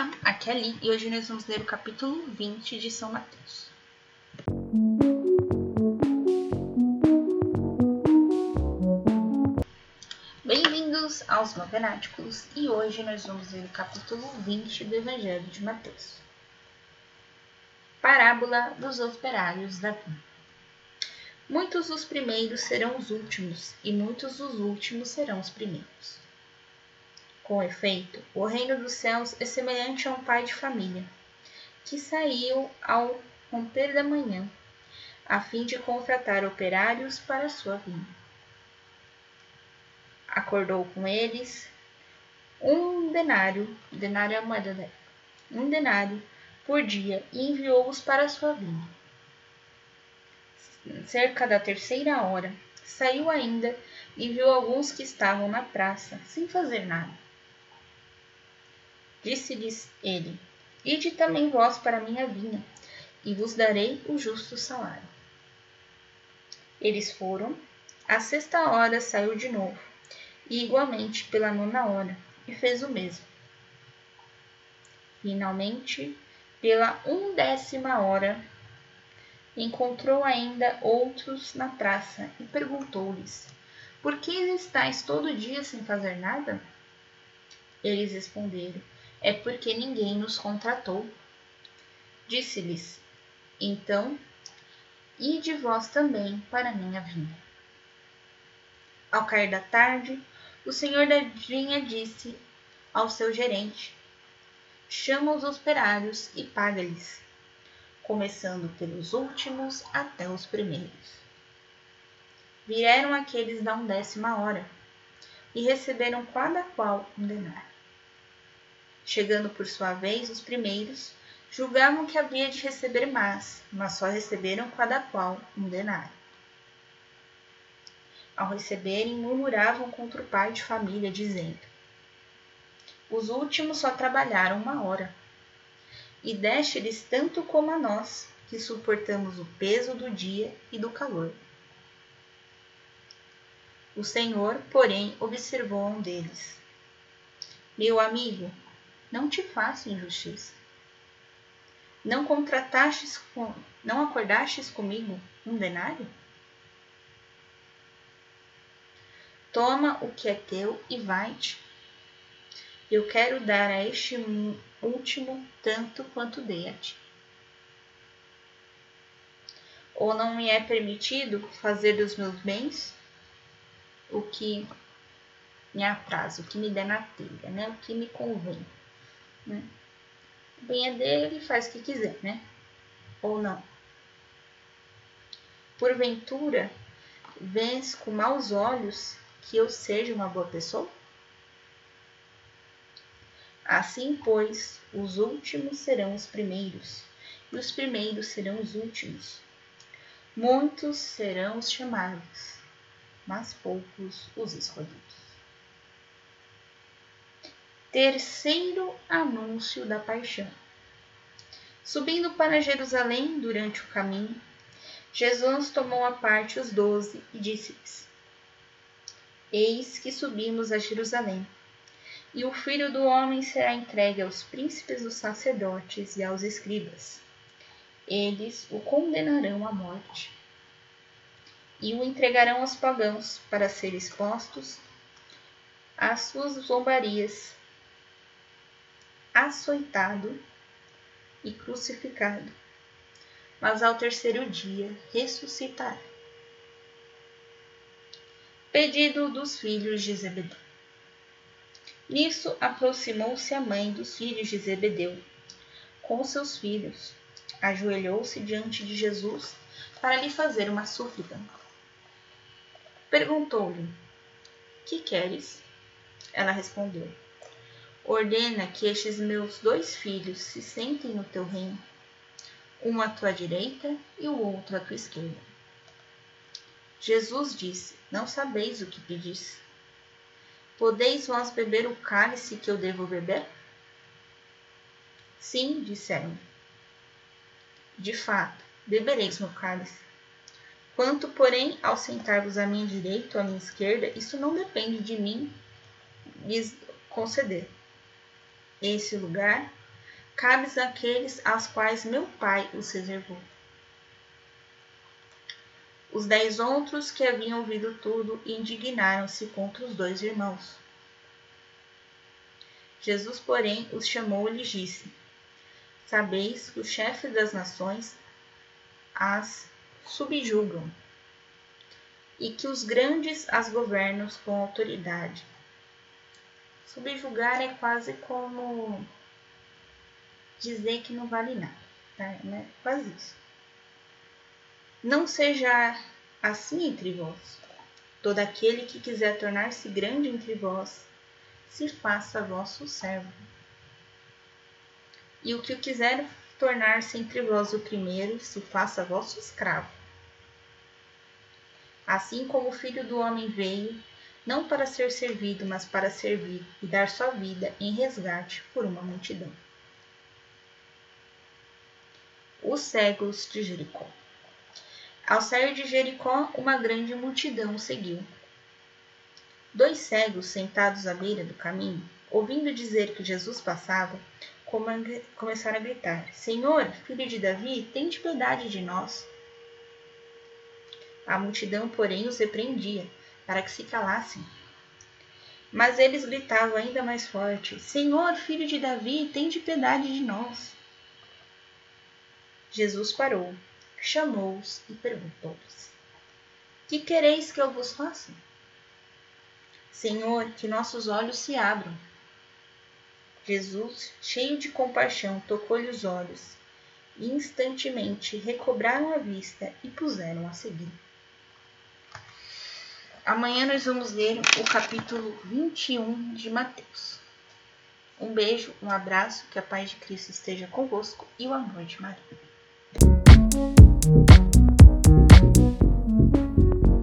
Olá, aqui é a e hoje nós vamos ler o capítulo 20 de São Mateus. Bem-vindos aos Matenáticos e hoje nós vamos ler o capítulo 20 do Evangelho de Mateus. Parábola dos operários da vinha. Muitos dos primeiros serão os últimos e muitos dos últimos serão os primeiros. Com efeito, o reino dos céus é semelhante a um pai de família, que saiu ao romper da manhã, a fim de contratar operários para sua vinha. Acordou com eles um denário, denário é moeda da um denário por dia e enviou-os para sua vinha. Cerca da terceira hora, saiu ainda e viu alguns que estavam na praça, sem fazer nada Disse-lhes ele: Ide também vós para a minha vinha, e vos darei o justo salário. Eles foram. À sexta hora saiu de novo, e igualmente pela nona hora, e fez o mesmo. Finalmente, pela undécima hora, encontrou ainda outros na praça e perguntou-lhes: Por que estáis todo dia sem fazer nada? Eles responderam: é porque ninguém nos contratou. Disse-lhes: Então, ide vós também para minha vinha. Ao cair da tarde, o senhor da vinha disse ao seu gerente: Chama os operários e paga-lhes, começando pelos últimos até os primeiros. Vieram aqueles da undécima hora e receberam cada qual um denário. Chegando por sua vez os primeiros, julgavam que havia de receber mais, mas só receberam cada qual um denário. Ao receberem, murmuravam contra o pai de família, dizendo: Os últimos só trabalharam uma hora, e deste-lhes tanto como a nós, que suportamos o peso do dia e do calor. O Senhor, porém, observou um deles. Meu amigo, não te faço injustiça. Não contratastes com, não acordastes comigo um denário? Toma o que é teu e vai-te. Eu quero dar a este último tanto quanto dei a ti. Ou não me é permitido fazer dos meus bens o que me apraz, o que me der na telha, né? o que me convém. Né? Bem é dele, ele faz o que quiser, né? Ou não. Porventura, vês com maus olhos que eu seja uma boa pessoa? Assim, pois, os últimos serão os primeiros, e os primeiros serão os últimos. Muitos serão os chamados, mas poucos os escolhidos. Terceiro anúncio da paixão. Subindo para Jerusalém durante o caminho, Jesus tomou à parte os doze e disse-lhes: Eis que subimos a Jerusalém, e o filho do homem será entregue aos príncipes dos sacerdotes e aos escribas. Eles o condenarão à morte e o entregarão aos pagãos para ser expostos às suas zombarias açoitado e crucificado, mas ao terceiro dia ressuscitará. Pedido dos filhos de Zebedeu. Nisso aproximou-se a mãe dos filhos de Zebedeu com seus filhos, ajoelhou-se diante de Jesus para lhe fazer uma súplica. Perguntou-lhe: Que queres? Ela respondeu: Ordena que estes meus dois filhos se sentem no teu reino, um à tua direita e o outro à tua esquerda. Jesus disse: Não sabeis o que pedis. Podeis vós beber o cálice que eu devo beber? Sim, disseram. De fato, bebereis meu cálice. Quanto, porém, ao sentar-vos à minha direita ou à minha esquerda, isso não depende de mim lhes conceder esse lugar cabes àqueles aos quais meu pai os reservou. Os dez outros que haviam ouvido tudo indignaram-se contra os dois irmãos. Jesus, porém, os chamou e lhes disse: Sabeis que os chefes das nações as subjugam e que os grandes as governam com autoridade. Subjugar é quase como dizer que não vale nada, tá? É quase isso. Não seja assim entre vós. Todo aquele que quiser tornar-se grande entre vós, se faça vosso servo. E o que quiser tornar-se entre vós o primeiro, se faça vosso escravo. Assim como o Filho do Homem veio, não para ser servido, mas para servir e dar sua vida em resgate por uma multidão. Os cegos de Jericó. Ao sair de Jericó, uma grande multidão seguiu. Dois cegos sentados à beira do caminho, ouvindo dizer que Jesus passava, começaram a gritar: Senhor, filho de Davi, tende piedade de nós. A multidão, porém, os repreendia, para que se calassem. Mas eles gritavam ainda mais forte: Senhor, filho de Davi, tende piedade de nós. Jesus parou, chamou-os e perguntou-lhes: Que quereis que eu vos faça? Senhor, que nossos olhos se abram. Jesus, cheio de compaixão, tocou-lhe os olhos e instantemente recobraram a vista e puseram a seguir. Amanhã nós vamos ler o capítulo 21 de Mateus. Um beijo, um abraço, que a paz de Cristo esteja convosco e o amor de Maria.